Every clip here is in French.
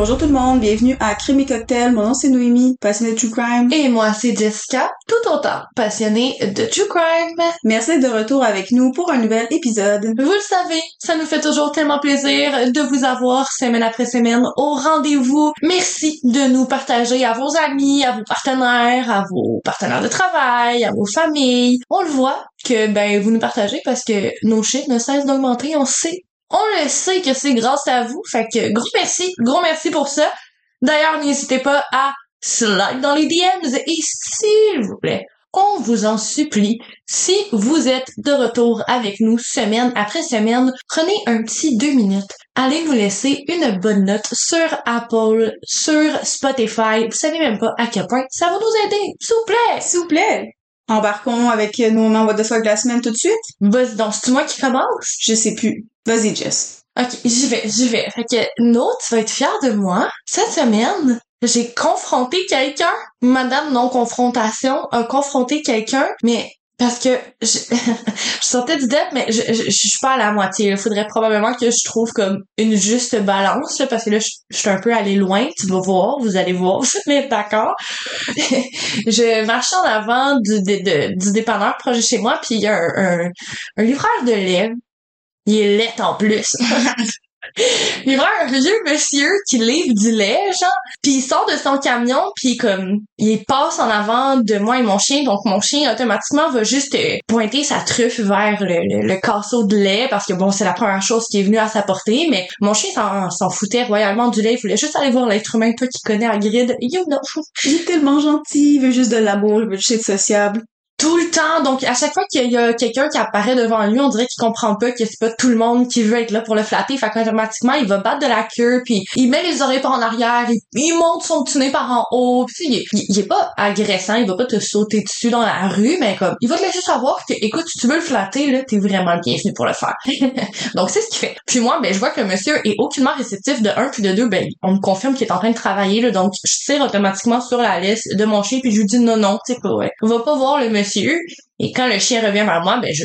Bonjour tout le monde, bienvenue à Crime et Cocktail. Mon nom c'est Noémie, passionnée de True Crime. Et moi, c'est Jessica, tout autant passionnée de True Crime. Merci d'être de retour avec nous pour un nouvel épisode. Vous le savez, ça nous fait toujours tellement plaisir de vous avoir semaine après semaine au rendez-vous. Merci de nous partager à vos amis, à vos partenaires, à vos partenaires de travail, à vos familles. On le voit que ben vous nous partagez parce que nos chiffres ne cessent d'augmenter, on sait on le sait que c'est grâce à vous. Fait que gros merci, gros merci pour ça. D'ailleurs, n'hésitez pas à slide dans les DMs et s'il vous plaît, on vous en supplie, si vous êtes de retour avec nous semaine après semaine, prenez un petit deux minutes. Allez nous laisser une bonne note sur Apple, sur Spotify. Vous savez même pas à quel point ça va nous aider. S'il vous plaît. S'il vous plaît. Embarquons avec nos What the fuck de la semaine tout de suite. Vas-y donc, c'est moi qui commence? Je sais plus. Vas-y, Jess. Ok, j'y vais, j'y vais. Fait que, Note, tu vas être fière de moi. Cette semaine, j'ai confronté quelqu'un. Madame non-confrontation a confronté quelqu'un, mais parce que je, je sortais du dette, mais je, je, je, suis pas à la moitié. Il faudrait probablement que je trouve comme une juste balance, là, parce que là, je, suis un peu allée loin. Tu vas voir, vous allez voir, être d'accord. je marchais en avant du, de, du dépanneur proche chez moi, puis il y a un, un, un livreur de lait. Il est laid en plus. Il voit un vieux monsieur qui livre du lait, genre, puis il sort de son camion, puis comme il passe en avant de moi et mon chien, donc mon chien automatiquement va juste euh, pointer sa truffe vers le, le, casseau de lait parce que bon, c'est la première chose qui est venue à sa portée, mais mon chien s'en foutait royalement du lait, il voulait juste aller voir l'être humain, toi qui connais grid. You. Il est tellement gentil, il veut juste de l'amour, il veut juste être sociable tout le temps. Donc, à chaque fois qu'il y a quelqu'un qui apparaît devant lui, on dirait qu'il comprend pas que c'est pas tout le monde qui veut être là pour le flatter. Fait qu'automatiquement, il va battre de la queue, puis il met les oreilles par en arrière, il, monte son petit nez par en haut. Puis il, est pas agressant, il va pas te sauter dessus dans la rue, mais comme, il va te laisser savoir que, écoute, si tu veux le flatter, là, t'es vraiment le bienvenu pour le faire. Donc, c'est ce qu'il fait. Puis moi, ben, je vois que monsieur est aucunement réceptif de un, puis de deux, ben, on me confirme qu'il est en train de travailler, là, donc je tire automatiquement sur la liste de mon chien, puis je lui dis non, non, tu sais pas, ouais. Va pas voir le monsieur et quand le chien revient vers moi, ben je,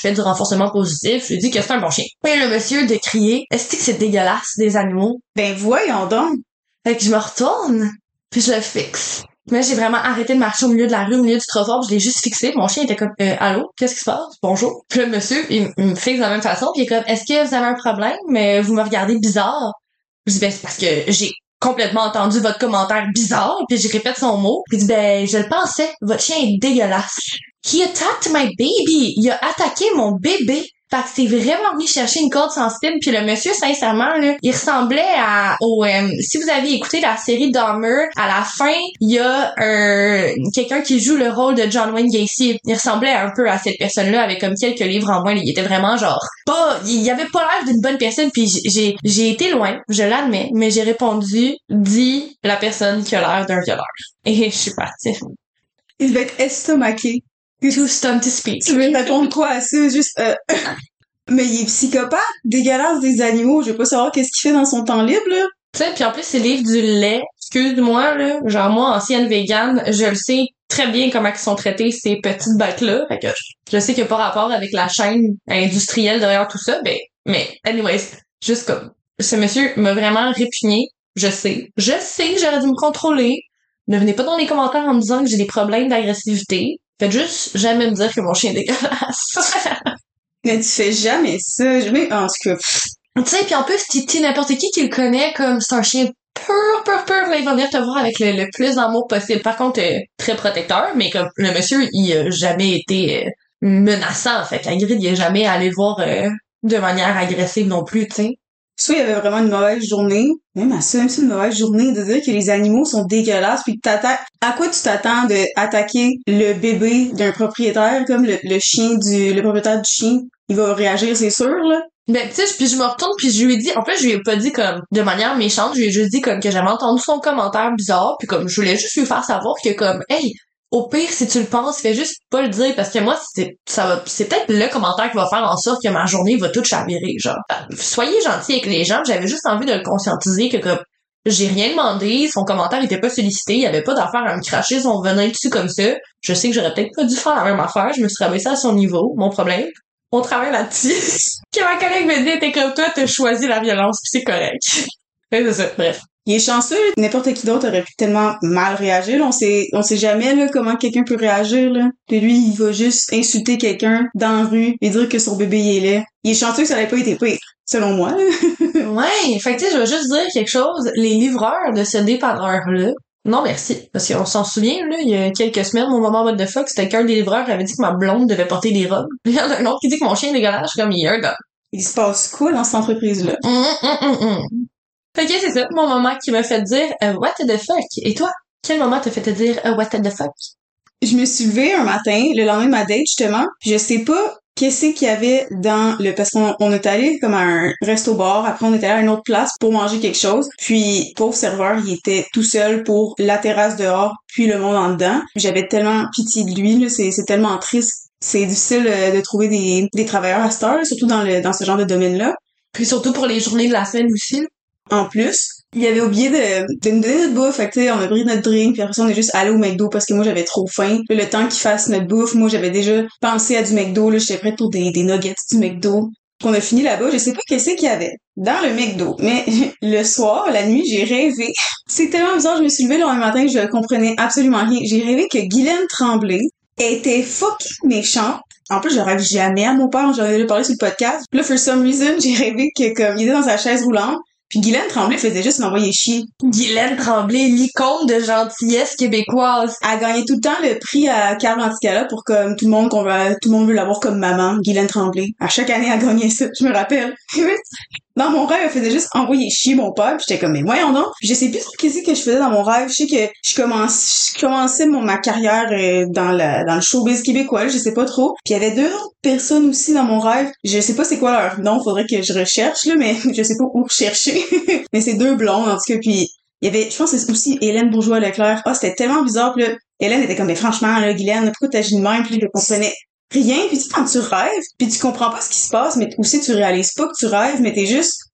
fais du renforcement positif, je lui dis que c'est un bon chien. Puis le monsieur de crier Est-ce que c'est dégueulasse des animaux? Ben voyons donc! Fait que je me retourne, puis je le fixe. Mais j'ai vraiment arrêté de marcher au milieu de la rue, au milieu du trottoir, je l'ai juste fixé. Mon chien était comme euh, Allô, qu'est-ce qui se passe? Bonjour. Puis le monsieur, il, me fixe de la même façon, puis il est comme Est-ce que vous avez un problème? Mais vous me regardez bizarre. Je dis ben c'est parce que j'ai complètement entendu votre commentaire bizarre, puis je répète son mot, puis dit ben je le pensais, votre chien est dégueulasse. He attacked my baby. Il a attaqué mon bébé. Fait que c'est vraiment venu chercher une corde sensible. Puis le monsieur, sincèrement, là, il ressemblait à au euh, si vous avez écouté la série Dahmer, à la fin, il y a un quelqu'un qui joue le rôle de John Wayne Gacy. Il ressemblait un peu à cette personne-là avec comme quelques livres en moins. Il était vraiment genre pas, il y avait pas l'air d'une bonne personne. Puis j'ai j'ai été loin, je l'admets, mais j'ai répondu dit la personne qui a l'air d'un violeur. Et je suis partie. Il va être estomaqué. Too stunned to speak. Tu veux répondre quoi à ça? Juste, euh... Mais il est psychopathe, dégueulasse des animaux. Je veux pas savoir qu'est-ce qu'il fait dans son temps libre, là. Tu sais, puis en plus, c'est livre du lait. Excuse-moi, là. Genre, moi, ancienne végane, je le sais très bien comment ils sont traités ces petites bêtes-là. Fait que je sais qu'il n'y a pas rapport avec la chaîne industrielle derrière tout ça. Ben, mais, anyways, juste comme, ce monsieur m'a vraiment répugné. Je sais. Je sais que j'aurais dû me contrôler. Ne venez pas dans les commentaires en me disant que j'ai des problèmes d'agressivité. Faites juste jamais me dire que mon chien est dégueulasse. Mais tu fais jamais ça. Jamais, en tout cas. Tu sais, puis en plus, tu n'importe qui qui le connaît comme c'est un chien pur, pur, pur, là, il va venir te voir avec le, plus d'amour possible. Par contre, euh, très protecteur, mais comme le monsieur, il a jamais été euh, menaçant. Fait la grille, il est jamais allé voir euh, de manière agressive non plus, tu sais soit il y avait vraiment une mauvaise journée, même à ça, même si une mauvaise journée, de dire que les animaux sont dégueulasses, puis que t'attaques, à quoi tu t'attends de attaquer le bébé d'un propriétaire, comme le, chien du, le propriétaire du chien? Il va réagir, c'est sûr, là. Ben, tu sais, puis je me retourne, puis je lui ai dit, en fait, je lui ai pas dit comme de manière méchante, je lui ai juste dit comme que j'avais entendu son commentaire bizarre, puis comme je voulais juste lui faire savoir que comme, hey, au pire, si tu le penses, fais juste pas le dire parce que moi, c'est, ça va, c'est peut-être le commentaire qui va faire en sorte que ma journée va toute chavirer, genre. Soyez gentil avec les gens, j'avais juste envie de le conscientiser que comme, j'ai rien demandé, son commentaire était pas sollicité, il y avait pas d'affaire à me cracher son venin dessus comme ça. Je sais que j'aurais peut-être pas dû faire la même affaire, je me suis rabaissée à son niveau, mon problème. On travaille là-dessus. que ma collègue me dit, t'es comme toi, t'as choisi la violence, pis c'est correct. C'est ça. Bref. Il est chanceux, n'importe qui d'autre aurait pu tellement mal réagir. là. On sait, on sait jamais là, comment quelqu'un peut réagir. Là. Puis lui, il va juste insulter quelqu'un dans la rue et dire que son bébé il est laid. Il est chanceux que ça n'ait pas été pire, selon moi. Là. Ouais, fait que tu sais, je veux juste dire quelque chose. Les livreurs de ce dépanneur-là, non merci. Parce qu'on s'en souvient, là, il y a quelques semaines, mon moment what the fuck, c'était qu'un des livreurs avait dit que ma blonde devait porter des robes. Il y en a un autre qui dit que mon chien est dégueulasse. Comme, il y a un gars. Il se passe quoi dans cette entreprise-là? Hum, hum, hum. Fait que c'est ça, mon moment qui m'a fait dire euh, What the fuck? Et toi? Quel moment t'a fait te dire euh, What the fuck? Je me suis levée un matin, le lendemain de ma date, justement, puis je sais pas qu'est-ce qu'il y avait dans le... Parce qu'on on est allé comme à un resto-bar, après on est allé à une autre place pour manger quelque chose, puis pauvre serveur, il était tout seul pour la terrasse dehors, puis le monde en dedans. J'avais tellement pitié de lui, là, c'est c'est tellement triste. C'est difficile euh, de trouver des, des travailleurs à cette heure, là, surtout dans, le, dans ce genre de domaine-là. Puis surtout pour les journées de la semaine aussi. En plus, il avait oublié de, de nous donner notre bouffe. Fait on a pris notre drink, puis après ça, on est juste allé au McDo parce que moi, j'avais trop faim. Le temps qu'il fasse notre bouffe, moi, j'avais déjà pensé à du McDo. Là, j'étais prête pour des, des nuggets du McDo. On a fini là-bas, je sais pas qu'est-ce qu'il y avait dans le McDo, mais le soir, la nuit, j'ai rêvé. C'est tellement bizarre, je me suis levée le lendemain matin, je comprenais absolument rien. J'ai rêvé que Guylaine Tremblay était fucking méchante. En plus, je rêve jamais à mon père, j'en ai déjà parlé sur le podcast. Là, for some reason, j'ai rêvé que comme il était dans sa chaise roulante, puis Guylaine Tremblay faisait juste m'envoyer chier. Guylaine Tremblay, l'icône de gentillesse québécoise. Elle gagnait tout le temps le prix à Carl Anticala pour comme tout le monde qu'on veut, tout le monde veut l'avoir comme maman, Guylaine Tremblay. À chaque année, elle gagnait ça, je me rappelle. dans mon rêve, elle faisait juste envoyer chier mon père, puis j'étais comme mais voyons donc. Je sais plus trop qu'est-ce que je faisais dans mon rêve. Je sais que je commençais mon ma carrière euh, dans le showbiz québécois, je sais pas trop. Puis il y avait deux autres personnes aussi dans mon rêve. Je sais pas c'est quoi leur nom, faudrait que je recherche là, mais je sais pas où chercher. mais c'est deux blondes en tout cas puis il y avait, je pense c'est aussi Hélène Bourgeois-Leclerc. Ah, c'était tellement bizarre. Puis là, Hélène était comme, mais franchement, là, Guylaine, pourquoi t'agis de même? Puis je comprenais rien. Puis tu sais, quand tu rêves, puis tu comprends pas ce qui se passe, mais aussi tu réalises pas que tu rêves, mais t'es juste,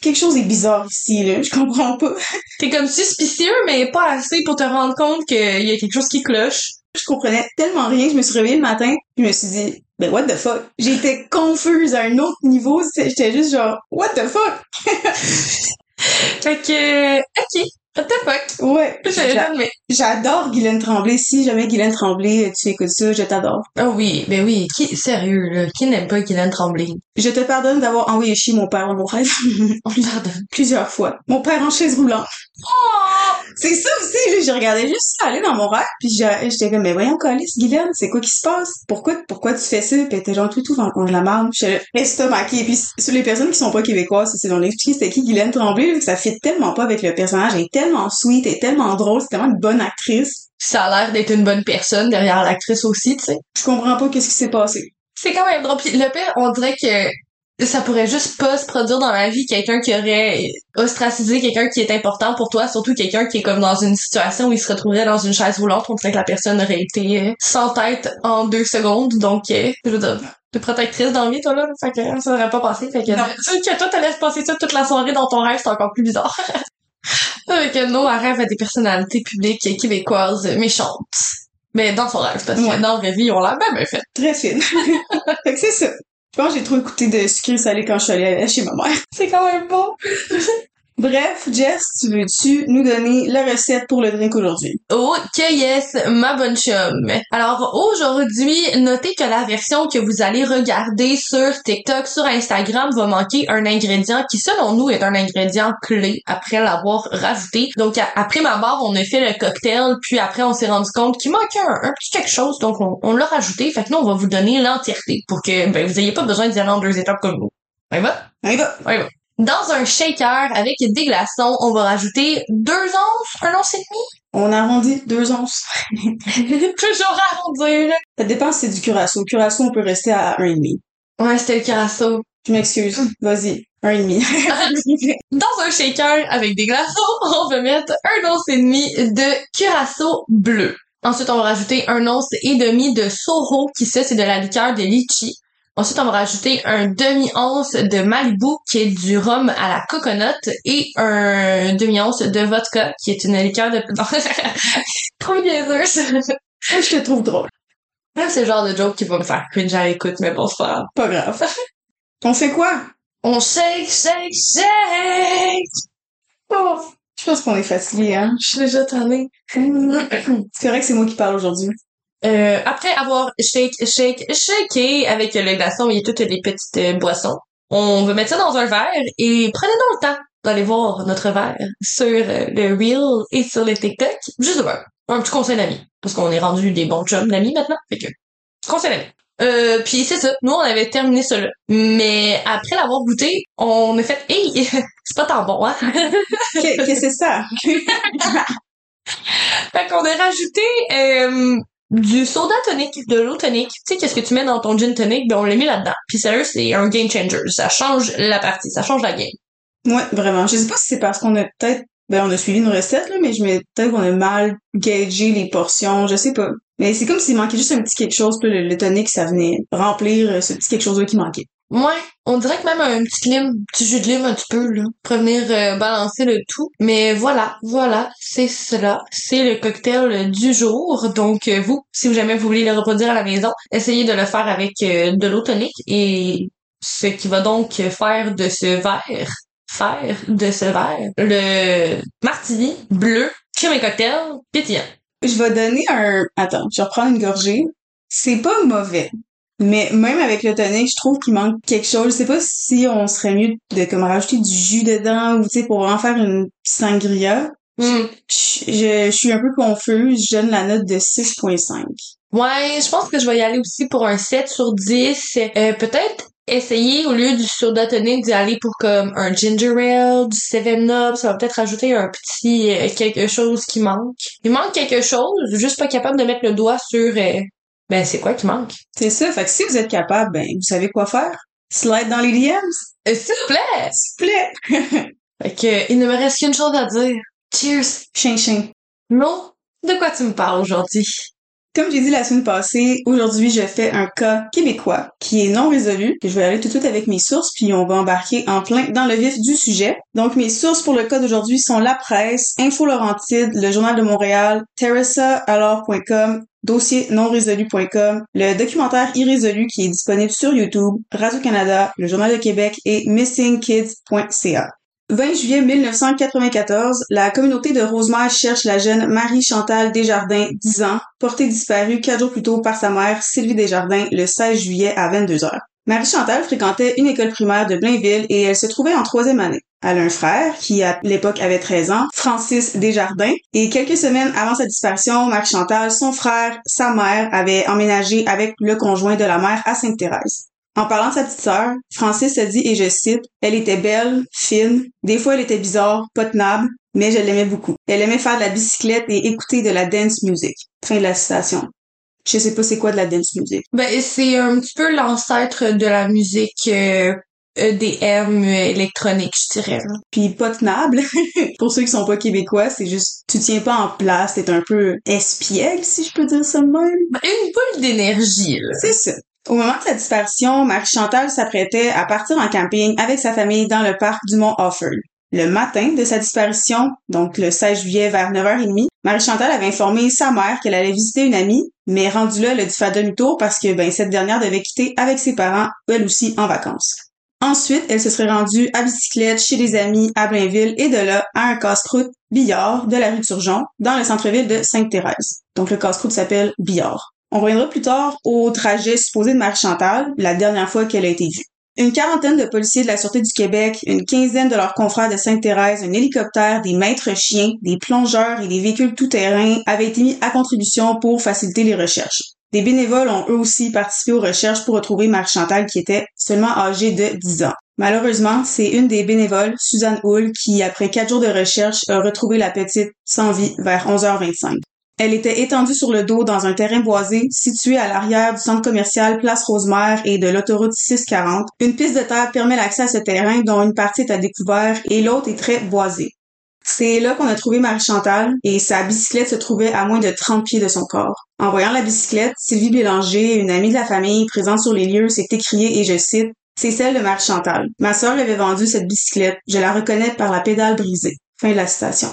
quelque chose est bizarre ici, là. Je comprends pas. T'es comme suspicieux, mais pas assez pour te rendre compte qu'il y a quelque chose qui cloche. Je comprenais tellement rien. Je me suis réveillée le matin, je me suis dit, ben what the fuck? J'étais confuse à un autre niveau. J'étais juste genre, what the fuck? Fait que, ok, what the fuck? Ouais. J'adore Guylaine Tremblay. Si jamais Guylaine Tremblay, tu écoutes ça, je t'adore. Oh oui, ben oui, qui, sérieux, là, qui n'aime pas Guylaine Tremblay? Je te pardonne d'avoir envoyé chier mon père dans mon rêve. On pardonne. Plusieurs fois. Mon père en chaise roulante. C'est ça aussi, je regardais juste ça aller dans mon rêve, puis j'ai- j'étais comme, mais voyons, Calice, Guylaine, c'est quoi qui se passe? Pourquoi, pourquoi tu fais ça? Puis elle était genre tout tout dans le la marde. J'étais là, estomaquée. Puis sur les personnes qui sont pas québécoises, c'est on expliqué c'était qui Guylaine Tremblay, que ça fit tellement pas avec le personnage. Elle est tellement sweet, elle est tellement drôle, c'est tellement une bonne actrice. Ça a l'air d'être une bonne personne derrière l'actrice aussi, tu sais. Je comprends pas qu'est-ce qui s'est passé. C'est quand même drôle. Puis le pire, on dirait que ça pourrait juste pas se produire dans la vie quelqu'un qui aurait ostracisé quelqu'un qui est important pour toi, surtout quelqu'un qui est comme dans une situation où il se retrouverait dans une chaise roulante. On dirait que la personne aurait été euh, sans tête en deux secondes. Donc, euh, je veux dire, t'es protectrice dans la vie, toi, là. Fait que ça aurait pas passé. Fait que, Non. que toi, t'allais se passer ça toute la soirée dans ton rêve, c'est encore plus bizarre. Fait que non, elle rêve à des personnalités publiques québécoises méchantes. Mais dans son rêve, parce que Ouais. dans la vraie vie, on l'a même fait. Très fine. fait que c'est ça. Je pense que j'ai trop écouté de sucré salé quand je suis allée chez ma mère. C'est quand même bon. Bref, Jess, tu veux-tu nous donner la recette pour le drink aujourd'hui? Ok, yes, ma bonne chum. Alors aujourd'hui, notez que la version que vous allez regarder sur TikTok, sur Instagram, va manquer un ingrédient qui, selon nous, est un ingrédient clé après l'avoir rajouté. Donc après ma barre, on a fait le cocktail, puis après on s'est rendu compte qu'il manquait un, un petit quelque chose, donc on, on l'a rajouté. Fait que nous, on va vous donner l'entièreté pour que ben, vous ayez pas besoin d'y aller en deux étapes comme nous. On y va? On y va. On y va. Dans un shaker avec des glaçons, on va rajouter deux onces, un once et demi. On arrondit deux onces. Toujours arrondir. là. Ça dépend si c'est du curaçao. Curaçao, on peut rester à un et demi. Ouais, c'était le curaçao. Je m'excuse. Vas-y. Un et demi. Dans un shaker avec des glaçons, on va mettre un once et demi de curaçao bleu. Ensuite, on va rajouter un once et demi de Soro, qui ça, c'est de la liqueur de litchi. Ensuite, on va rajouter un demi-once de Malibu, qui est du rhum à la coconut, et un demi-once de vodka, qui est une liqueur de... Trop niaiseuse. je te trouve drôle. C'est le genre de joke qui va me faire cringe à l'écoute, mais bon, c'est pas grave. Pas grave. On fait quoi? On shake, shake, shake! Oh, je pense qu'on est fatigué, hein? Je suis déjà tannée. C'est correct que c'est moi qui parle aujourd'hui. Euh, après avoir shake, shake, shaké avec le glaçon et toutes les petites euh, boissons, on veut mettre ça dans un verre et prenez donc le temps d'aller voir notre verre sur euh, le Reel et sur le TikTok. Juste voir. Un petit conseil d'amis. Parce qu'on est rendu des bons chums d'amis maintenant. Fait que, conseil d'amis. Euh, puis c'est ça. Nous, on avait terminé ça là. Mais après l'avoir goûté, on a fait, hey, c'est pas tant bon, hein? Qu'est-ce que c'est ça? fait qu'on a rajouté, euh, du soda tonic, de l'eau tonique. Tu sais, qu'est-ce que tu mets dans ton gin tonic? Ben, on l'a mis là-dedans. Puis sérieux, c'est un game changer. Ça change la partie. Ça change la game. Ouais, vraiment. Je sais pas si c'est parce qu'on a peut-être, ben, on a suivi une recette, là, mais je mets peut-être qu'on a mal gagé les portions. Je sais pas. Mais c'est comme s'il manquait juste un petit quelque chose, puis le, le tonic, ça venait remplir ce petit quelque chose-là qui manquait. Ouais, on dirait que même un petit lime, petit jus de lime un petit peu, là, pour euh, balancer le tout. Mais voilà, voilà, c'est cela. C'est le cocktail du jour. Donc, euh, vous, si jamais vous voulez le reproduire à la maison, essayez de le faire avec euh, de l'eau tonique et ce qui va donc faire de ce verre, faire de ce verre, le martini bleu, crème et cocktail, pétillant. Je vais donner un... Attends, je vais reprendre une gorgée. C'est pas mauvais. Mais même avec le tonic, je trouve qu'il manque quelque chose. Je sais pas si on serait mieux de comme rajouter du jus dedans ou tu sais pour en faire une sangria. Hmm. Je, je, je suis un peu confuse. Je donne la note de 6.5. Ouais, je pense que je vais y aller aussi pour un 7 sur 10. Euh, peut-être essayer au lieu du soda tonic d'y aller pour comme un ginger ale, du 7-up, ça va peut-être rajouter un petit euh, quelque chose qui manque. Il manque quelque chose, juste pas capable de mettre le doigt sur euh, ben c'est quoi qui manque? C'est ça. Fait que si vous êtes capable, ben vous savez quoi faire? Slide dans les DMs. Euh, S'il vous plaît! S'il vous plaît. Fait que il ne me reste qu'une chose à dire. Cheers! Chien. Non? De quoi tu me parles aujourd'hui? Comme j'ai dit la semaine passée, aujourd'hui je fais un cas québécois qui est non résolu, je vais aller tout de suite avec mes sources, puis on va embarquer en plein dans le vif du sujet. Donc mes sources pour le cas d'aujourd'hui sont La Presse, Info Laurentide, le Journal de Montréal, TerraSaAlors.com, dossier non résolu.com, le documentaire irrésolu qui est disponible sur YouTube, Radio-Canada, le Journal de Québec et missingkids.ca. 20 juillet 1994, la communauté de Rosemère cherche la jeune Marie-Chantal Desjardins, 10 ans, portée disparue quatre jours plus tôt par sa mère, Sylvie Desjardins, le 16 juillet à 22 h Marie-Chantal fréquentait une école primaire de Blainville et elle se trouvait en troisième année. Elle a un frère qui, à l'époque, avait 13 ans, Francis Desjardins, et quelques semaines avant sa disparition, Marie-Chantal, son frère, sa mère, avaient emménagé avec le conjoint de la mère à Sainte-Thérèse. En parlant de sa petite sœur, Francis a dit, et je cite, Elle était belle, fine, des fois elle était bizarre, pas tenable, mais je l'aimais beaucoup. Elle aimait faire de la bicyclette et écouter de la dance music. Fin de la citation. Je sais pas c'est quoi de la dance music. Ben c'est un petit peu l'ancêtre de la musique euh, EDM euh, électronique, je dirais. Puis pas tenable. Pour ceux qui sont pas québécois, c'est juste, tu tiens pas en place, t'es un peu espiègle, si je peux dire ça même. Ben, Une boule d'énergie, là. C'est ça. Au moment de sa disparition, Marie-Chantal s'apprêtait à partir en camping avec sa famille dans le parc du Mont Offord. Le matin de sa disparition, donc le 16 juillet vers 9h30, Marie-Chantal avait informé sa mère qu'elle allait visiter une amie, mais rendu là, elle a dû faire demi-tour parce que ben, cette dernière devait quitter avec ses parents, elle aussi, en vacances. Ensuite, elle se serait rendue à bicyclette chez des amis à Blainville et de là à un casse-croûte Billard de la rue Turgeon dans le centre-ville de Sainte-Thérèse. Donc le casse-croûte s'appelle Billard. On reviendra plus tard au trajet supposé de Marie-Chantal, la dernière fois qu'elle a été vue. Une quarantaine de policiers de la Sûreté du Québec, une quinzaine de leurs confrères de Sainte-Thérèse, un hélicoptère, des maîtres chiens, des plongeurs et des véhicules tout-terrain avaient été mis à contribution pour faciliter les recherches. Des bénévoles ont eux aussi participé aux recherches pour retrouver Marie-Chantal qui était seulement âgée de 10 ans. Malheureusement, c'est une des bénévoles, Suzanne Hull, qui, après quatre jours de recherche, a retrouvé la petite sans vie vers 11h25. Elle était étendue sur le dos dans un terrain boisé situé à l'arrière du centre commercial Place Rosemère et de l'autoroute 640. Une piste de terre permet l'accès à ce terrain dont une partie est à découvert et l'autre est très boisée. C'est là qu'on a trouvé Marie-Chantal et sa bicyclette se trouvait à moins de 30 pieds de son corps. En voyant la bicyclette, Sylvie Bélanger, une amie de la famille présente sur les lieux, s'est écriée et je cite c'est celle de Marie-Chantal. Ma sœur l'avait vendue cette bicyclette. Je la reconnais par la pédale brisée. Fin de la citation.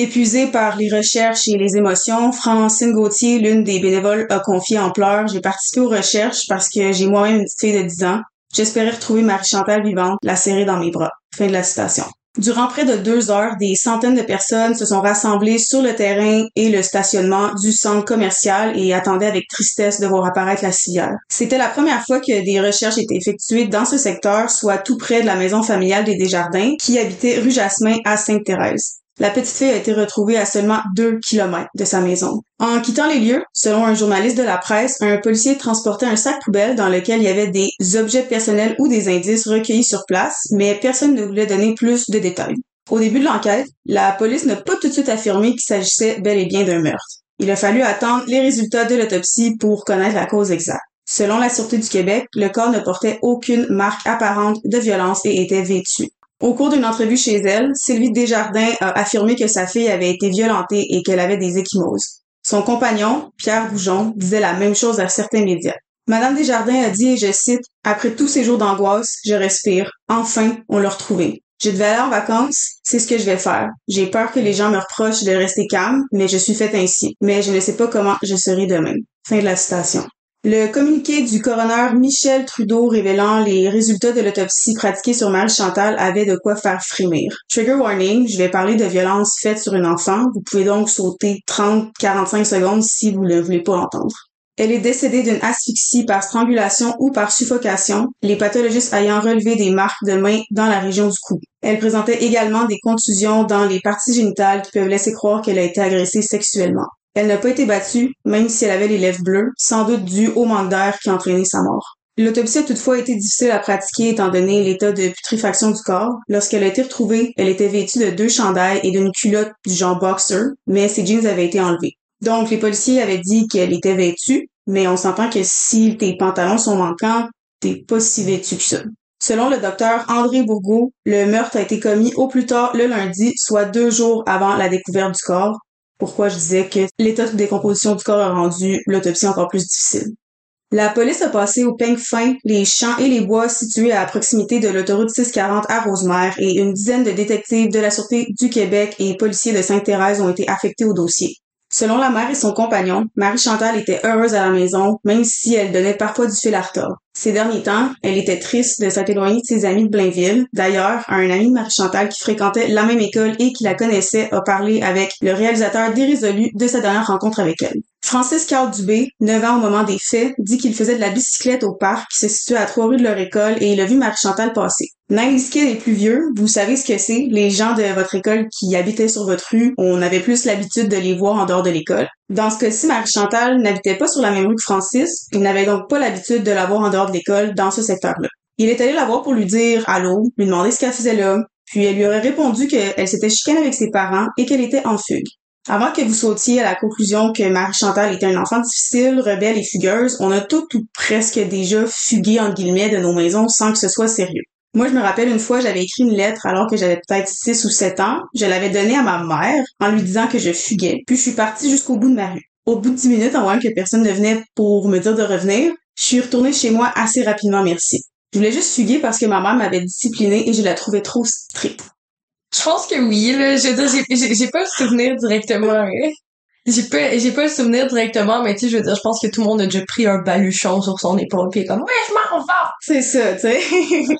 Épuisée par les recherches et les émotions, Francine Gauthier, l'une des bénévoles, a confié en pleurs J'ai participé aux recherches parce que j'ai moi-même une fille de 10 ans. J'espérais retrouver Marie-Chantal vivante, la serrer dans mes bras. Fin de la citation. Durant près de deux heures, des centaines de personnes se sont rassemblées sur le terrain et le stationnement du centre commercial et attendaient avec tristesse de voir apparaître la civière. C'était la première fois que des recherches étaient effectuées dans ce secteur, soit tout près de la maison familiale des Desjardins, qui habitait rue Jasmin à Sainte-Thérèse. La petite fille a été retrouvée à seulement deux kilomètres de sa maison. En quittant les lieux, selon un journaliste de la presse, un policier transportait un sac poubelle dans lequel il y avait des objets personnels ou des indices recueillis sur place, mais personne ne voulait donner plus de détails. Au début de l'enquête, la police n'a pas tout de suite affirmé qu'il s'agissait bel et bien d'un meurtre. Il a fallu attendre les résultats de l'autopsie pour connaître la cause exacte. Selon la Sûreté du Québec, le corps ne portait aucune marque apparente de violence et était vêtu. Au cours d'une entrevue chez elle, Sylvie Desjardins a affirmé que sa fille avait été violentée et qu'elle avait des échymoses. Son compagnon, Pierre Goujon, disait la même chose à certains médias. Madame Desjardins a dit, et je cite, Après tous ces jours d'angoisse, je respire. Enfin, on l'a retrouvé. Je devais aller en vacances, c'est ce que je vais faire. J'ai peur que les gens me reprochent de rester calme, mais je suis faite ainsi. Mais je ne sais pas comment je serai demain. Fin de la citation. Le communiqué du coroner Michel Trudeau révélant les résultats de l'autopsie pratiquée sur Marie Chantal avait de quoi faire frémir. Trigger warning, je vais parler de violences faites sur une enfant. Vous pouvez donc sauter 30-45 secondes si vous ne voulez pas l'entendre. Elle est décédée d'une asphyxie par strangulation ou par suffocation, les pathologistes ayant relevé des marques de main dans la région du cou. Elle présentait également des contusions dans les parties génitales qui peuvent laisser croire qu'elle a été agressée sexuellement. Elle n'a pas été battue, même si elle avait les lèvres bleues, sans doute dû au manque d'air qui a entraîné sa mort. L'autopsie a toutefois été difficile à pratiquer étant donné l'état de putréfaction du corps. Lorsqu'elle a été retrouvée, elle était vêtue de deux chandails et d'une culotte du genre boxer, mais ses jeans avaient été enlevés. Donc les policiers avaient dit qu'elle était vêtue, mais on s'entend que si tes pantalons sont manquants, t'es pas si vêtue que ça. Selon le docteur André Bourgault, le meurtre a été commis au plus tard le lundi, soit deux jours avant la découverte du corps, pourquoi je disais que l'état de décomposition du corps a rendu l'autopsie encore plus difficile. La police a passé au peigne fin les champs et les bois situés à proximité de l'autoroute 640 à Rosemère et une dizaine de détectives de la Sûreté du Québec et policiers de Sainte-Thérèse ont été affectés au dossier. Selon la mère et son compagnon, Marie-Chantal était heureuse à la maison, même si elle donnait parfois du fil à retordre. Ces derniers temps, elle était triste de s'être éloignée de ses amis de Blainville. D'ailleurs, un ami de Marie-Chantal qui fréquentait la même école et qui la connaissait a parlé avec le réalisateur dérésolu de sa dernière rencontre avec elle. Francis Carl Dubé, 9 ans au moment des faits, dit qu'il faisait de la bicyclette au parc qui se situe à trois rues de leur école et il a vu Marie-Chantal passer. Nice les plus vieux, vous savez ce que c'est. Les gens de votre école qui habitaient sur votre rue, on avait plus l'habitude de les voir en dehors de l'école. Dans ce cas-ci, Marie-Chantal n'habitait pas sur la même rue que Francis. Il n'avait donc pas l'habitude de la voir en dehors de l'école dans ce secteur-là. Il est allé la voir pour lui dire allô, lui demander ce qu'elle faisait là, puis elle lui aurait répondu qu'elle s'était chicanée avec ses parents et qu'elle était en fugue. Avant que vous sautiez à la conclusion que Marie-Chantal était un enfant difficile, rebelle et fugueuse, on a tout ou presque déjà fugué en guillemets de nos maisons sans que ce soit sérieux. Moi, je me rappelle une fois, j'avais écrit une lettre alors que j'avais peut-être 6 ou 7 ans. Je l'avais donnée à ma mère en lui disant que je fuguais. Puis je suis partie jusqu'au bout de ma rue. Au bout de 10 minutes, en voyant que personne ne venait pour me dire de revenir, je suis retournée chez moi assez rapidement, merci. Je voulais juste fuguer parce que ma mère m'avait disciplinée et je la trouvais trop stricte. Je pense que oui, là. Je veux dire, j'ai, pas le souvenir directement, hein. J'ai pas, j'ai pas le souvenir directement, mais tu sais, je veux dire, je pense que tout le monde a déjà pris un baluchon sur son épaule pis comme, ouais, je m'en vais! C'est ça, tu sais.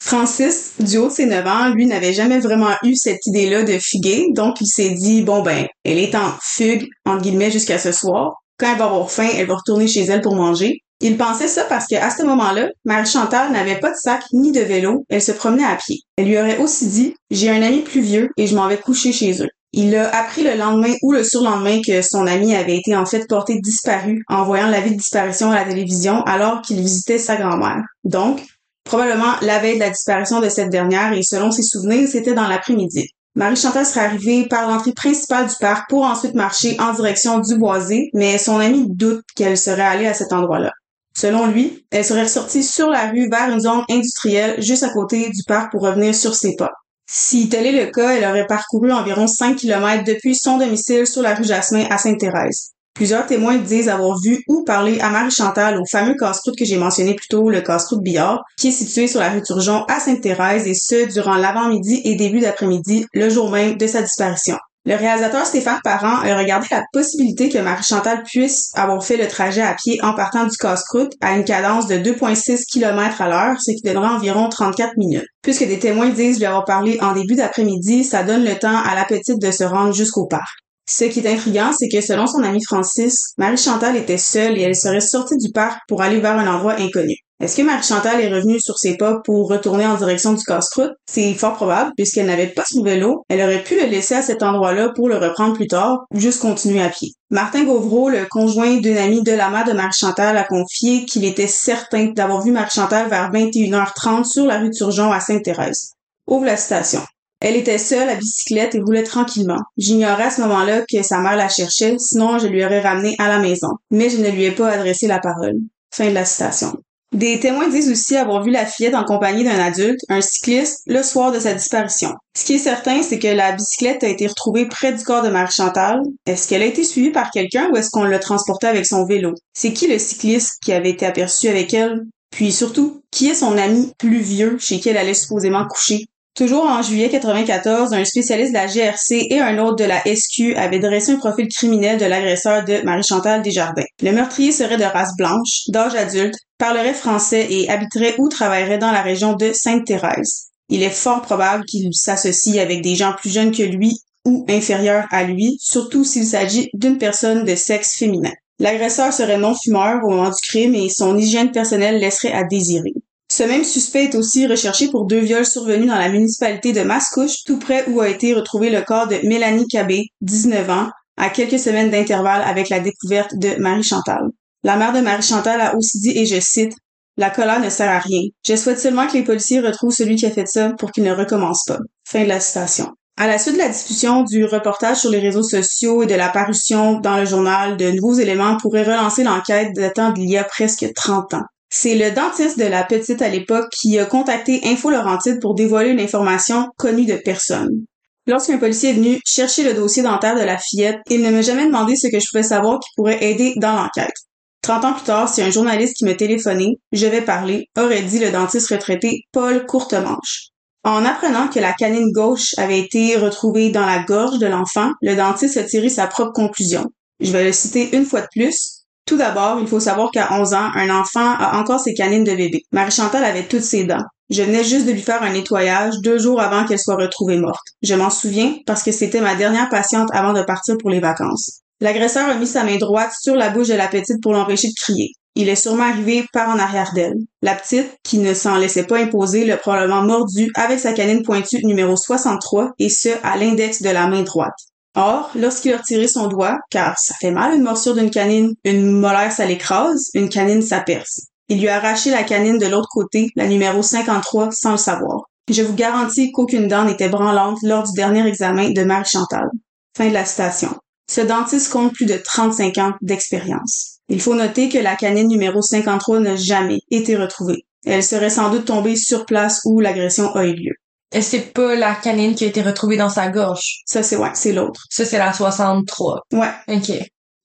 Francis, du haut de ses 9 ans, lui n'avait jamais vraiment eu cette idée-là de fuguer, donc il s'est dit, bon ben, elle est en fugue, entre guillemets, jusqu'à ce soir. Quand elle va avoir faim, elle va retourner chez elle pour manger. Il pensait ça parce qu'à ce moment-là, Marie-Chantal n'avait pas de sac ni de vélo, elle se promenait à pied. Elle lui aurait aussi dit J'ai un ami plus vieux et je m'en vais coucher chez eux. Il a appris le lendemain ou le surlendemain que son ami avait été en fait porté disparu en voyant l'avis de disparition à la télévision alors qu'il visitait sa grand-mère. Donc, probablement la veille de la disparition de cette dernière et selon ses souvenirs, c'était dans l'après-midi. Marie-Chantal serait arrivée par l'entrée principale du parc pour ensuite marcher en direction du boisé, mais son ami doute qu'elle serait allée à cet endroit-là. Selon lui, elle serait ressortie sur la rue vers une zone industrielle juste à côté du parc pour revenir sur ses pas. Si tel est le cas, elle aurait parcouru environ 5 km depuis son domicile sur la rue Jasmin à Sainte-Thérèse. Plusieurs témoins disent avoir vu ou parlé à Marie-Chantal au fameux casse-croûte que j'ai mentionné plus tôt, le casse-croûte Billard, qui est situé sur la rue Turgeon à Sainte-Thérèse et ce, durant l'avant-midi et début d'après-midi, le jour même de sa disparition. Le réalisateur Stéphane Parent a regardé la possibilité que Marie-Chantal puisse avoir fait le trajet à pied en partant du casse-croûte à une cadence de 2,6 km à l'heure, ce qui donnera environ 34 minutes. Puisque des témoins disent lui avoir parlé en début d'après-midi, ça donne le temps à la petite de se rendre jusqu'au parc. Ce qui est intriguant, c'est que selon son ami Francis, Marie-Chantal était seule et elle serait sortie du parc pour aller vers un endroit inconnu. Est-ce que Marie-Chantal est revenue sur ses pas pour retourner en direction du casse-croûte? C'est fort probable, puisqu'elle n'avait pas son vélo. Elle aurait pu le laisser à cet endroit-là pour le reprendre plus tard, ou juste continuer à pied. Martin Gauvreau, le conjoint d'une amie de la mère de Marie-Chantal, a confié qu'il était certain d'avoir vu Marie-Chantal vers 21h30 sur la rue Turgeon à Sainte-Thérèse. Ouvre la citation. Elle était seule à bicyclette et roulait tranquillement. J'ignorais à ce moment-là que sa mère la cherchait, sinon je lui aurais ramené à la maison. Mais je ne lui ai pas adressé la parole. Fin de la citation. Des témoins disent aussi avoir vu la fillette en compagnie d'un adulte, un cycliste, le soir de sa disparition. Ce qui est certain, c'est que la bicyclette a été retrouvée près du corps de Marie-Chantal. Est-ce qu'elle a été suivie par quelqu'un ou est-ce qu'on l'a transportée avec son vélo? C'est qui le cycliste qui avait été aperçu avec elle? Puis surtout, qui est son ami plus vieux chez qui elle allait supposément coucher? Toujours en juillet 94, un spécialiste de la GRC et un autre de la SQ avaient dressé un profil criminel de l'agresseur de Marie-Chantal Desjardins. Le meurtrier serait de race blanche, d'âge adulte, parlerait français et habiterait ou travaillerait dans la région de Sainte-Thérèse. Il est fort probable qu'il s'associe avec des gens plus jeunes que lui ou inférieurs à lui, surtout s'il s'agit d'une personne de sexe féminin. L'agresseur serait non-fumeur au moment du crime et son hygiène personnelle laisserait à désirer. Ce même suspect est aussi recherché pour deux viols survenus dans la municipalité de Mascouche, tout près où a été retrouvé le corps de Mélanie Cabé, 19 ans, à quelques semaines d'intervalle avec la découverte de Marie Chantal. La mère de Marie Chantal a aussi dit, et je cite, la colère ne sert à rien. Je souhaite seulement que les policiers retrouvent celui qui a fait ça pour qu'il ne recommence pas. Fin de la citation. À la suite de la discussion du reportage sur les réseaux sociaux et de la parution dans le journal de nouveaux éléments pourraient relancer l'enquête datant d'il y a presque 30 ans. C'est le dentiste de la petite à l'époque qui a contacté Info Laurentide pour dévoiler une information connue de personne. Lorsqu'un policier est venu chercher le dossier dentaire de la fillette, il ne m'a jamais demandé ce que je pouvais savoir qui pourrait aider dans l'enquête. Trente ans plus tard, c'est un journaliste qui m'a téléphoné, je vais parler, aurait dit le dentiste retraité Paul Courtemanche. En apprenant que la canine gauche avait été retrouvée dans la gorge de l'enfant, le dentiste a tiré sa propre conclusion. Je vais le citer une fois de plus. Tout d'abord, il faut savoir qu'à 11 ans, un enfant a encore ses canines de bébé. Marie-Chantal avait toutes ses dents. Je venais juste de lui faire un nettoyage deux jours avant qu'elle soit retrouvée morte. Je m'en souviens parce que c'était ma dernière patiente avant de partir pour les vacances. L'agresseur a mis sa main droite sur la bouche de la petite pour l'empêcher de crier. Il est sûrement arrivé par en arrière d'elle. La petite, qui ne s'en laissait pas imposer, l'a probablement mordu avec sa canine pointue numéro 63 et ce, à l'index de la main droite. Or, lorsqu'il a retiré son doigt, car ça fait mal une morsure d'une canine, une molaire ça l'écrase, une canine ça perce. Il lui a arraché la canine de l'autre côté, la numéro 53, sans le savoir. Je vous garantis qu'aucune dent n'était branlante lors du dernier examen de Marie Chantal. Fin de la citation. Ce dentiste compte plus de 35 ans d'expérience. Il faut noter que la canine numéro 53 n'a jamais été retrouvée. Elle serait sans doute tombée sur place où l'agression a eu lieu. Et c'est pas la canine qui a été retrouvée dans sa gorge. Ça, c'est ouais, c'est l'autre. Ça, c'est la 63. Ouais. OK.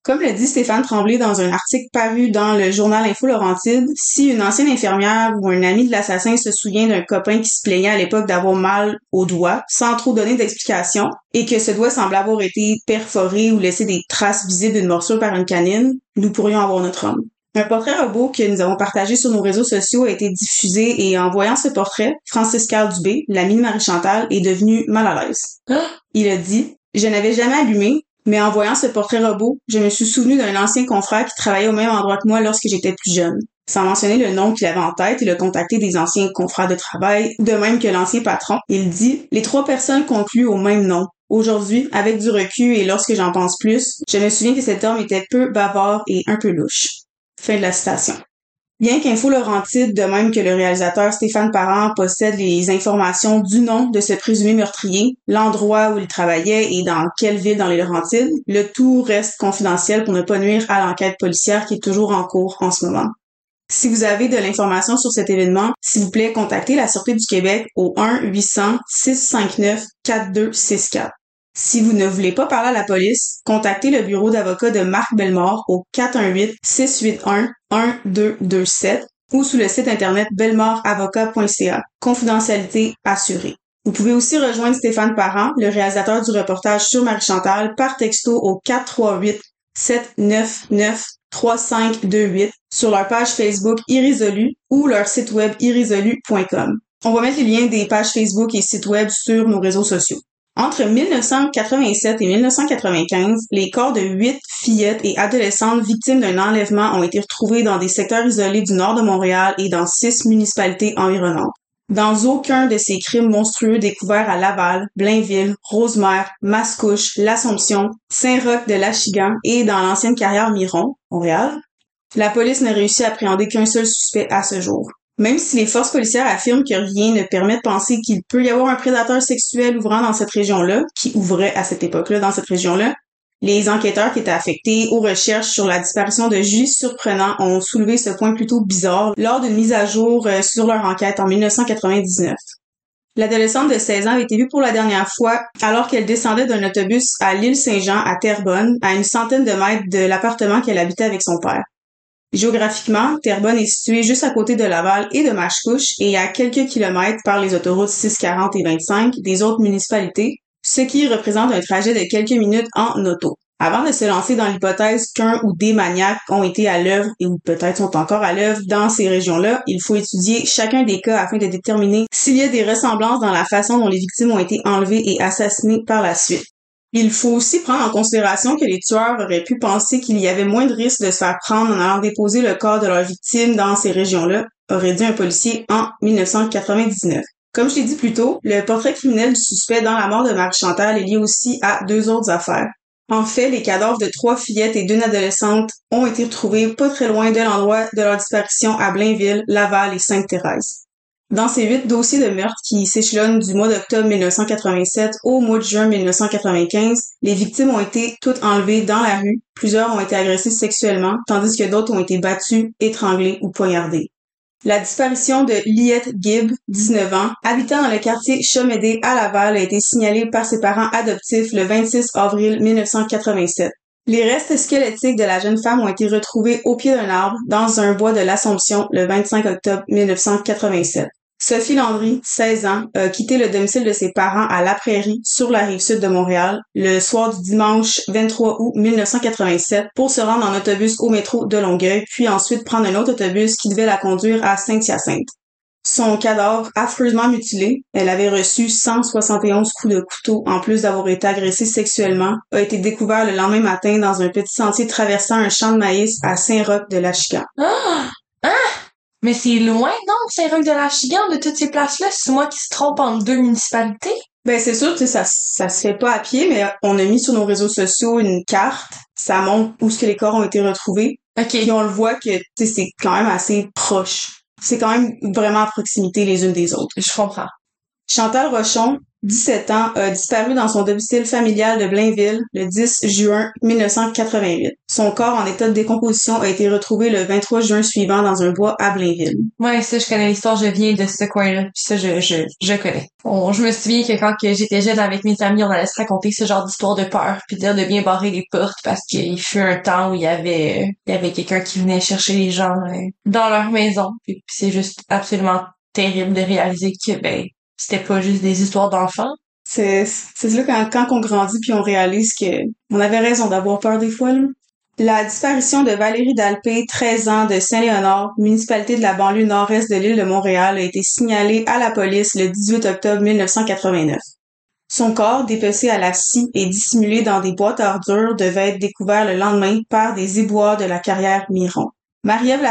Comme le dit Stéphane Tremblay dans un article paru dans le journal Info Laurentide, si une ancienne infirmière ou un ami de l'assassin se souvient d'un copain qui se plaignait à l'époque d'avoir mal au doigt, sans trop donner d'explication, et que ce doigt semble avoir été perforé ou laisser des traces visibles d'une morsure par une canine, nous pourrions avoir notre homme. Un portrait robot que nous avons partagé sur nos réseaux sociaux a été diffusé et en voyant ce portrait, Francis Carl Dubé, l'ami de Marie-Chantal, est devenu mal à l'aise. Il a dit « Je n'avais jamais allumé, mais en voyant ce portrait robot, je me suis souvenu d'un ancien confrère qui travaillait au même endroit que moi lorsque j'étais plus jeune. Sans mentionner le nom qu'il avait en tête, il a contacté des anciens confrères de travail, de même que l'ancien patron. Il dit « Les trois personnes concluent au même nom. Aujourd'hui, avec du recul et lorsque j'en pense plus, je me souviens que cet homme était peu bavard et un peu louche. » Fin de la citation. Bien qu'Info Laurentide, de même que le réalisateur Stéphane Parent, possède les informations du nom de ce présumé meurtrier, l'endroit où il travaillait et dans quelle ville dans les Laurentides, le tout reste confidentiel pour ne pas nuire à l'enquête policière qui est toujours en cours en ce moment. Si vous avez de l'information sur cet événement, s'il vous plaît, contactez la Sûreté du Québec au 1-800-659-4264. Si vous ne voulez pas parler à la police, contactez le bureau d'avocat de Marc Bellemare au 418-681-1227 ou sous le site internet belmoreavocat.ca. Confidentialité assurée. Vous pouvez aussi rejoindre Stéphane Parent, le réalisateur du reportage sur Marie-Chantal, par texto au 438 799 3528 sur leur page Facebook Irrésolu ou leur site web irrésolu.com. On va mettre les liens des pages Facebook et sites web sur nos réseaux sociaux. Entre 1987 et 1995, les corps de huit fillettes et adolescentes victimes d'un enlèvement ont été retrouvés dans des secteurs isolés du nord de Montréal et dans six municipalités environnantes. Dans aucun de ces crimes monstrueux découverts à Laval, Blainville, Rosemère, Mascouche, l'Assomption, Saint-Roch de l'Achigan et dans l'ancienne carrière Miron, Montréal, la police n'a réussi à appréhender qu'un seul suspect à ce jour. Même si les forces policières affirment que rien ne permet de penser qu'il peut y avoir un prédateur sexuel ouvrant dans cette région-là, qui ouvrait à cette époque-là dans cette région-là, les enquêteurs qui étaient affectés aux recherches sur la disparition de juifs surprenants ont soulevé ce point plutôt bizarre lors d'une mise à jour euh, sur leur enquête en 1999. L'adolescente de 16 ans a été vue pour la dernière fois alors qu'elle descendait d'un autobus à l'île Saint-Jean à Terrebonne, à une centaine de mètres de l'appartement qu'elle habitait avec son père. Géographiquement, Terrebonne est située juste à côté de Laval et de Machecouche et à quelques kilomètres par les autoroutes 640 et 25 des autres municipalités, ce qui représente un trajet de quelques minutes en auto. Avant de se lancer dans l'hypothèse qu'un ou des maniaques ont été à l'œuvre et ou peut-être sont encore à l'œuvre dans ces régions-là, il faut étudier chacun des cas afin de déterminer s'il y a des ressemblances dans la façon dont les victimes ont été enlevées et assassinées par la suite. Il faut aussi prendre en considération que les tueurs auraient pu penser qu'il y avait moins de risques de se faire prendre en allant déposer le corps de leur victime dans ces régions-là, aurait dit un policier en 1999. Comme je l'ai dit plus tôt, le portrait criminel du suspect dans la mort de Marie Chantal est lié aussi à deux autres affaires. En fait, les cadavres de trois fillettes et d'une adolescente ont été retrouvés pas très loin de l'endroit de leur disparition à Blainville, Laval et Sainte-Thérèse. Dans ces huit dossiers de meurtre qui s'échelonnent du mois d'octobre 1987 au mois de juin 1995, les victimes ont été toutes enlevées dans la rue, plusieurs ont été agressées sexuellement, tandis que d'autres ont été battues, étranglées ou poignardées. La disparition de Liette Gibb, 19 ans, habitant dans le quartier Chomédé à Laval, a été signalée par ses parents adoptifs le 26 avril 1987. Les restes squelettiques de la jeune femme ont été retrouvés au pied d'un arbre dans un bois de l'Assomption le 25 octobre 1987. Sophie Landry, 16 ans, a quitté le domicile de ses parents à La Prairie, sur la rive sud de Montréal, le soir du dimanche 23 août 1987 pour se rendre en autobus au métro de Longueuil, puis ensuite prendre un autre autobus qui devait la conduire à Saint-Hyacinthe. Son cadavre affreusement mutilé, elle avait reçu 171 coups de couteau en plus d'avoir été agressée sexuellement, a été découvert le lendemain matin dans un petit sentier traversant un champ de maïs à Saint-Roch de l'Achican. Ah! Ah! Mais c'est loin, non, Saint-Roch de la Chigan, de toutes ces places-là? C'est moi qui se trompe entre deux municipalités? Ben c'est sûr, sais, ça, ça se fait pas à pied, mais on a mis sur nos réseaux sociaux une carte. Ça montre où ce que les corps ont été retrouvés. OK. Puis on le voit que, c'est quand même assez proche. C'est quand même vraiment à proximité les unes des autres. Je comprends. Chantal Rochon, 17 ans, a disparu dans son domicile familial de Blainville le 10 juin 1988. Son corps en état de décomposition a été retrouvé le 23 juin suivant dans un bois à Blainville. Ouais, ça, je connais l'histoire, je viens de ce coin-là, puis ça, je, je, je connais. Bon, je me souviens que quand j'étais jeune avec mes amis, on allait se raconter ce genre d'histoire de peur, puis dire de bien barrer les portes, parce qu'il fut un temps où il y avait, il avait quelqu'un qui venait chercher les gens euh, dans leur maison, puis c'est juste absolument terrible de réaliser que, ben, c'était pas juste des histoires d'enfants? C'est, c'est là quand, quand on grandit puis on réalise que on avait raison d'avoir peur des fois, là. La disparition de Valérie Dalpé, 13 ans, de Saint-Léonard, municipalité de la banlieue nord-est de l'île de Montréal, a été signalée à la police le 18 octobre 1989. Son corps, dépecé à la scie et dissimulé dans des boîtes à devait être découvert le lendemain par des éboueurs de la carrière Miron. Marie-Ève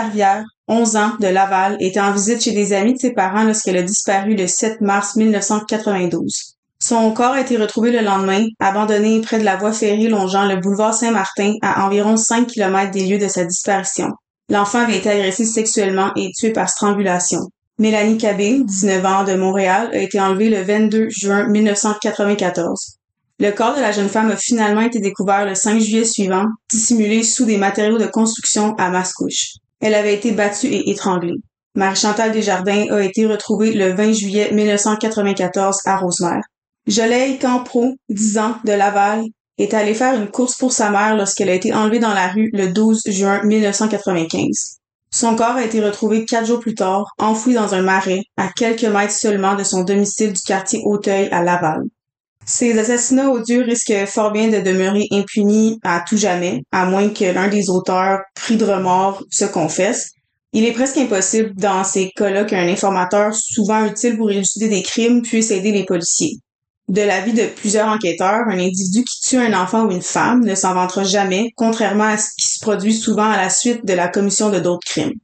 11 ans, de Laval, était en visite chez des amis de ses parents lorsqu'elle a disparu le 7 mars 1992. Son corps a été retrouvé le lendemain, abandonné près de la voie ferrée longeant le boulevard Saint-Martin à environ 5 km des lieux de sa disparition. L'enfant avait été agressé sexuellement et tué par strangulation. Mélanie Cabé, 19 ans, de Montréal, a été enlevée le 22 juin 1994. Le corps de la jeune femme a finalement été découvert le 5 juillet suivant, dissimulé sous des matériaux de construction à Mascouche. Elle avait été battue et étranglée. Marie-Chantal Desjardins a été retrouvée le 20 juillet 1994 à Rosemère. Joleil Campro, 10 ans, de Laval, est allée faire une course pour sa mère lorsqu'elle a été enlevée dans la rue le 12 juin 1995. Son corps a été retrouvé quatre jours plus tard, enfoui dans un marais, à quelques mètres seulement de son domicile du quartier Auteuil à Laval. Ces assassinats odieux risquent fort bien de demeurer impunis à tout jamais, à moins que l'un des auteurs, pris de remords, se confesse. Il est presque impossible dans ces cas-là qu'un informateur, souvent utile pour élucider des crimes, puisse aider les policiers. De l'avis de plusieurs enquêteurs, un individu qui tue un enfant ou une femme ne s'en vantera jamais, contrairement à ce qui se produit souvent à la suite de la commission de d'autres crimes.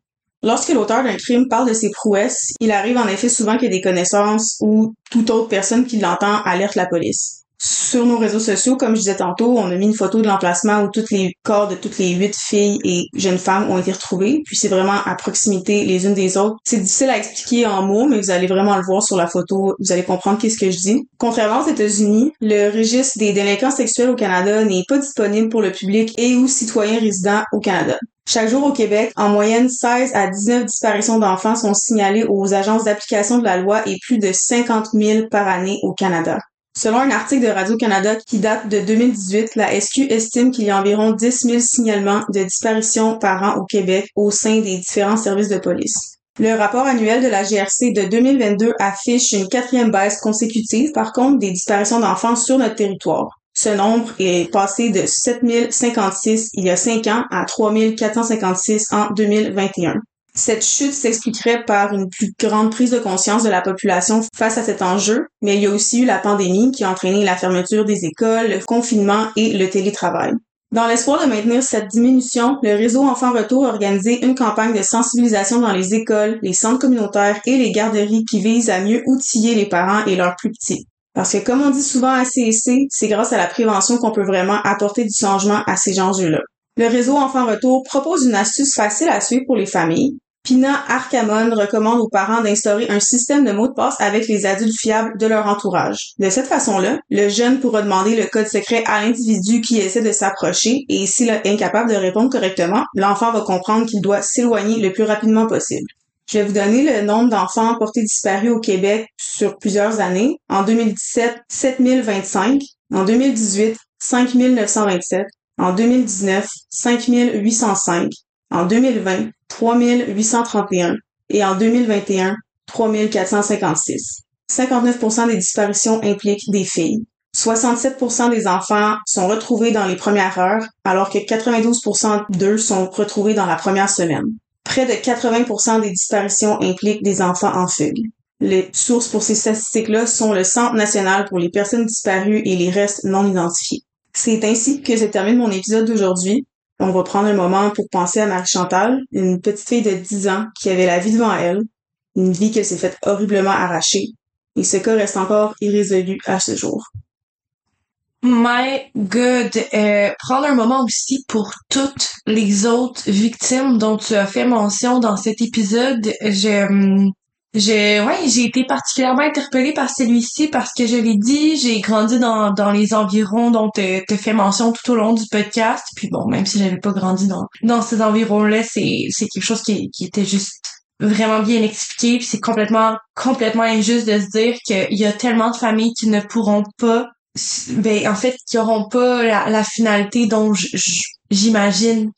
Lorsque l'auteur d'un crime parle de ses prouesses, il arrive en effet souvent que des connaissances ou toute autre personne qui l'entend alerte la police sur nos réseaux sociaux, comme je disais tantôt, on a mis une photo de l'emplacement où toutes les corps de toutes les huit filles et jeunes femmes ont été retrouvés. Puis c'est vraiment à proximité les unes des autres. C'est difficile à expliquer en mots, mais vous allez vraiment le voir sur la photo. Vous allez comprendre qu'est-ce que je dis. Contrairement aux États-Unis, le registre des délinquants sexuels au Canada n'est pas disponible pour le public et ou citoyens résidents au Canada. Chaque jour au Québec, en moyenne, 16 à 19 disparitions d'enfants sont signalées aux agences d'application de la loi et plus de 50 000 par année au Canada. Selon un article de Radio-Canada qui date de 2018, la SQ estime qu'il y a environ 10 000 signalements de disparition par an au Québec au sein des différents services de police. Le rapport annuel de la GRC de 2022 affiche une quatrième baisse consécutive, par contre, des disparitions d'enfants sur notre territoire. Ce nombre est passé de 7056 il y a 5 ans à 3456 en 2021. Cette chute s'expliquerait par une plus grande prise de conscience de la population face à cet enjeu, mais il y a aussi eu la pandémie qui a entraîné la fermeture des écoles, le confinement et le télétravail. Dans l'espoir de maintenir cette diminution, le réseau Enfants Retour a organisé une campagne de sensibilisation dans les écoles, les centres communautaires et les garderies qui vise à mieux outiller les parents et leurs plus petits. Parce que comme on dit souvent à CEC, c'est grâce à la prévention qu'on peut vraiment apporter du changement à ces enjeux-là. Le réseau Enfants Retour propose une astuce facile à suivre pour les familles. Pina Arcamon recommande aux parents d'instaurer un système de mots de passe avec les adultes fiables de leur entourage. De cette façon-là, le jeune pourra demander le code secret à l'individu qui essaie de s'approcher et s'il est incapable de répondre correctement, l'enfant va comprendre qu'il doit s'éloigner le plus rapidement possible. Je vais vous donner le nombre d'enfants portés disparus au Québec sur plusieurs années. En 2017, 7025. En 2018, 5927. En 2019, 5805. En 2020, 3831 et en 2021, 3456. 59% des disparitions impliquent des filles. 67% des enfants sont retrouvés dans les premières heures, alors que 92% d'eux sont retrouvés dans la première semaine. Près de 80% des disparitions impliquent des enfants en fugue. Les sources pour ces statistiques-là sont le Centre national pour les personnes disparues et les restes non identifiés. C'est ainsi que se termine mon épisode d'aujourd'hui. On va prendre un moment pour penser à Marie-Chantal, une petite fille de 10 ans qui avait la vie devant elle, une vie qu'elle s'est faite horriblement arracher, et ce cas reste encore irrésolu à ce jour. My God, euh, prendre un moment aussi pour toutes les autres victimes dont tu as fait mention dans cet épisode. Je, hum, j'ai ouais, j'ai été particulièrement interpellée par celui-ci parce que je l'ai dit, j'ai grandi dans, dans les environs dont tu as fait mention tout au long du podcast. Puis bon, même si j'avais pas grandi dans, dans ces environs-là, c'est, c'est quelque chose qui, qui était juste vraiment bien expliqué. Puis c'est complètement, complètement injuste de se dire qu'il y a tellement de familles qui ne pourront pas, ben en fait, qui auront pas la, finalité dont j'imagine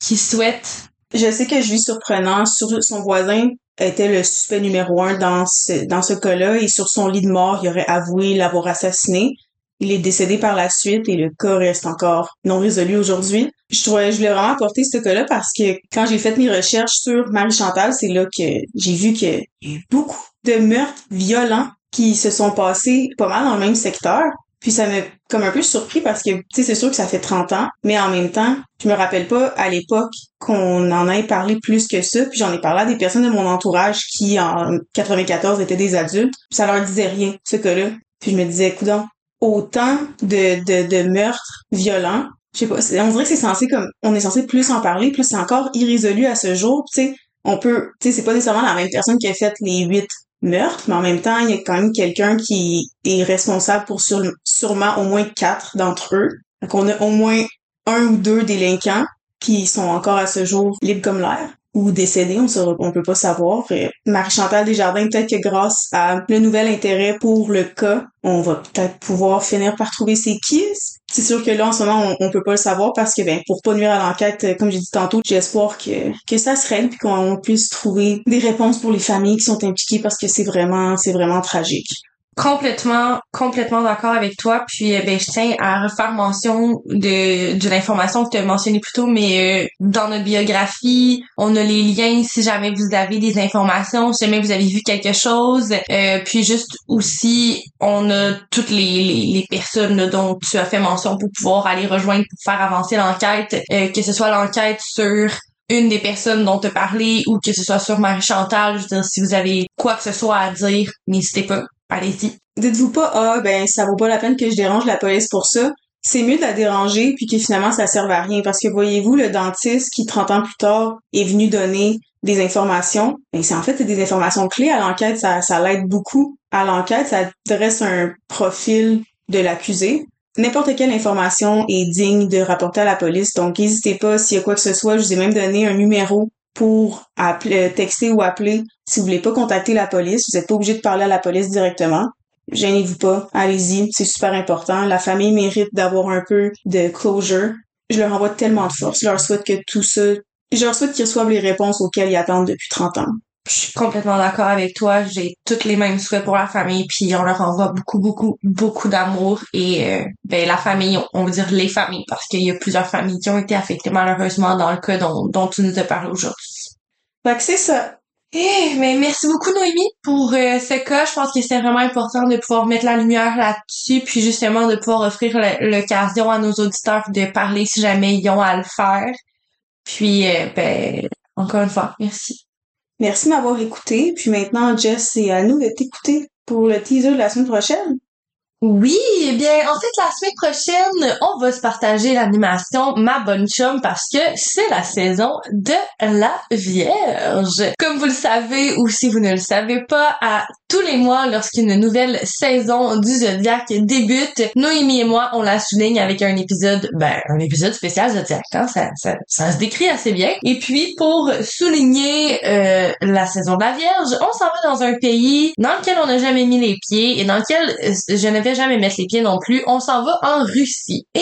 qu'ils souhaitent. Je sais que vis surprenant sur son voisin était le suspect numéro un dans ce, dans ce cas-là et sur son lit de mort, il aurait avoué l'avoir assassiné. Il est décédé par la suite et le cas reste encore non résolu aujourd'hui. Je trouvais, je voulais vraiment apporter ce cas-là parce que quand j'ai fait mes recherches sur Marie Chantal, c'est là que j'ai vu qu'il y a beaucoup de meurtres violents qui se sont passés pas mal dans le même secteur. Puis ça m'a comme un peu surpris parce que, tu sais, c'est sûr que ça fait 30 ans, mais en même temps, je me rappelle pas à l'époque qu'on en ait parlé plus que ça. Puis j'en ai parlé à des personnes de mon entourage qui, en 94, étaient des adultes. Puis ça leur disait rien, ce cas-là. Puis je me disais, coudon, autant de, de, de meurtres violents, je sais pas, on dirait que c'est censé comme, on est censé plus en parler, plus c'est encore irrésolu à ce jour. Tu sais, on peut, tu sais, c'est pas nécessairement la même personne qui a fait les huit meurtre, mais en même temps, il y a quand même quelqu'un qui est responsable pour sûrement au moins quatre d'entre eux. Donc on a au moins un ou deux délinquants qui sont encore à ce jour libres comme l'air. ou décédée, on on peut pas savoir. Marie-Chantal Desjardins, peut-être que grâce à le nouvel intérêt pour le cas, on va peut-être pouvoir finir par trouver ses kisses. C'est sûr que là, en ce moment, on, on peut pas le savoir parce que, ben, pour pas nuire à l'enquête, euh, comme j'ai dit tantôt, espoir que, que ça se règle puis qu'on puisse trouver des réponses pour les familles qui sont impliquées parce que c'est vraiment, c'est vraiment tragique complètement complètement d'accord avec toi. Puis euh, ben je tiens à refaire mention de de l'information que tu as mentionnée plus tôt mais euh, dans notre biographie on a les liens si jamais vous avez des informations si jamais vous avez vu quelque chose. Euh, puis juste aussi on a toutes les, les, les, personnes dont tu as fait mention pour pouvoir aller rejoindre pour faire avancer l'enquête que ce soit l'enquête sur une des personnes dont as parlé ou que ce soit sur Marie Chantal, je veux dire, si vous avez quoi que ce soit à dire, n'hésitez pas. Allez-y. Dites-vous pas, ah, ben, ça vaut pas la peine que je dérange la police pour ça. C'est mieux de la déranger puis que finalement ça serve à rien parce que voyez-vous, le dentiste qui 30 ans plus tard est venu donner des informations, ben c'est en fait des informations clés à l'enquête, ça, ça l'aide beaucoup à l'enquête, ça dresse un profil de l'accusé. N'importe quelle information est digne de rapporter à la police, donc n'hésitez pas s'il y a quoi que ce soit, je vous ai même donné un numéro pour appeler, texter ou appeler si vous voulez pas contacter la police. Vous n'êtes pas obligé de parler à la police directement. Gênez-vous pas, allez-y, c'est super important. La famille mérite d'avoir un peu de closure. Je leur envoie tellement de force. Je leur souhaite que tout ça, je leur souhaite qu'ils reçoivent les réponses auxquelles ils attendent depuis 30 ans. Je suis complètement d'accord avec toi. J'ai toutes les mêmes souhaits pour la famille, puis on leur envoie beaucoup, beaucoup, beaucoup d'amour. Et euh, ben la famille, on veut dire les familles, parce qu'il y a plusieurs familles qui ont été affectées malheureusement dans le cas dont, dont tu nous as parlé aujourd'hui. Fait que c'est ça. Eh, mais merci beaucoup Noémie pour euh, ce cas. Je pense que c'est vraiment important de pouvoir mettre la lumière là-dessus, puis justement de pouvoir offrir l'occasion à nos auditeurs de parler si jamais ils ont à le faire. Puis, euh, ben, encore une fois, merci. Merci de m'avoir écouté. Puis maintenant, Jess, c'est à nous de t'écouter pour le teaser de la semaine prochaine. Oui, eh bien, en fait, la semaine prochaine, on va se partager l'animation Ma Bonne Chum parce que c'est la saison de la Vierge. Comme vous le savez ou si vous ne le savez pas, à tous les mois, lorsqu'une nouvelle saison du Zodiac débute, Noémie et moi, on la souligne avec un épisode, ben, un épisode spécial Zodiac, hein? ça, ça, se décrit assez bien. Et puis, pour souligner euh, la saison de la Vierge, on s'en va dans un pays dans lequel on n'a jamais mis les pieds et dans lequel euh, je n'avais jamais mettre les pieds non plus. On s'en va en Russie. Et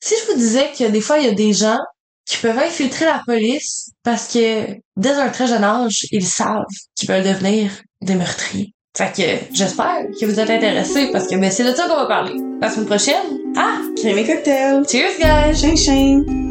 si je vous disais que des fois, il y a des gens qui peuvent infiltrer la police parce que dès un très jeune âge, ils savent qu'ils veulent devenir des meurtriers. Fait que j'espère que vous êtes intéressés parce que ben, c'est de ça qu'on va parler. La semaine prochaine. Ah! Crème et cocktail! Cheers, guys! Ching ching!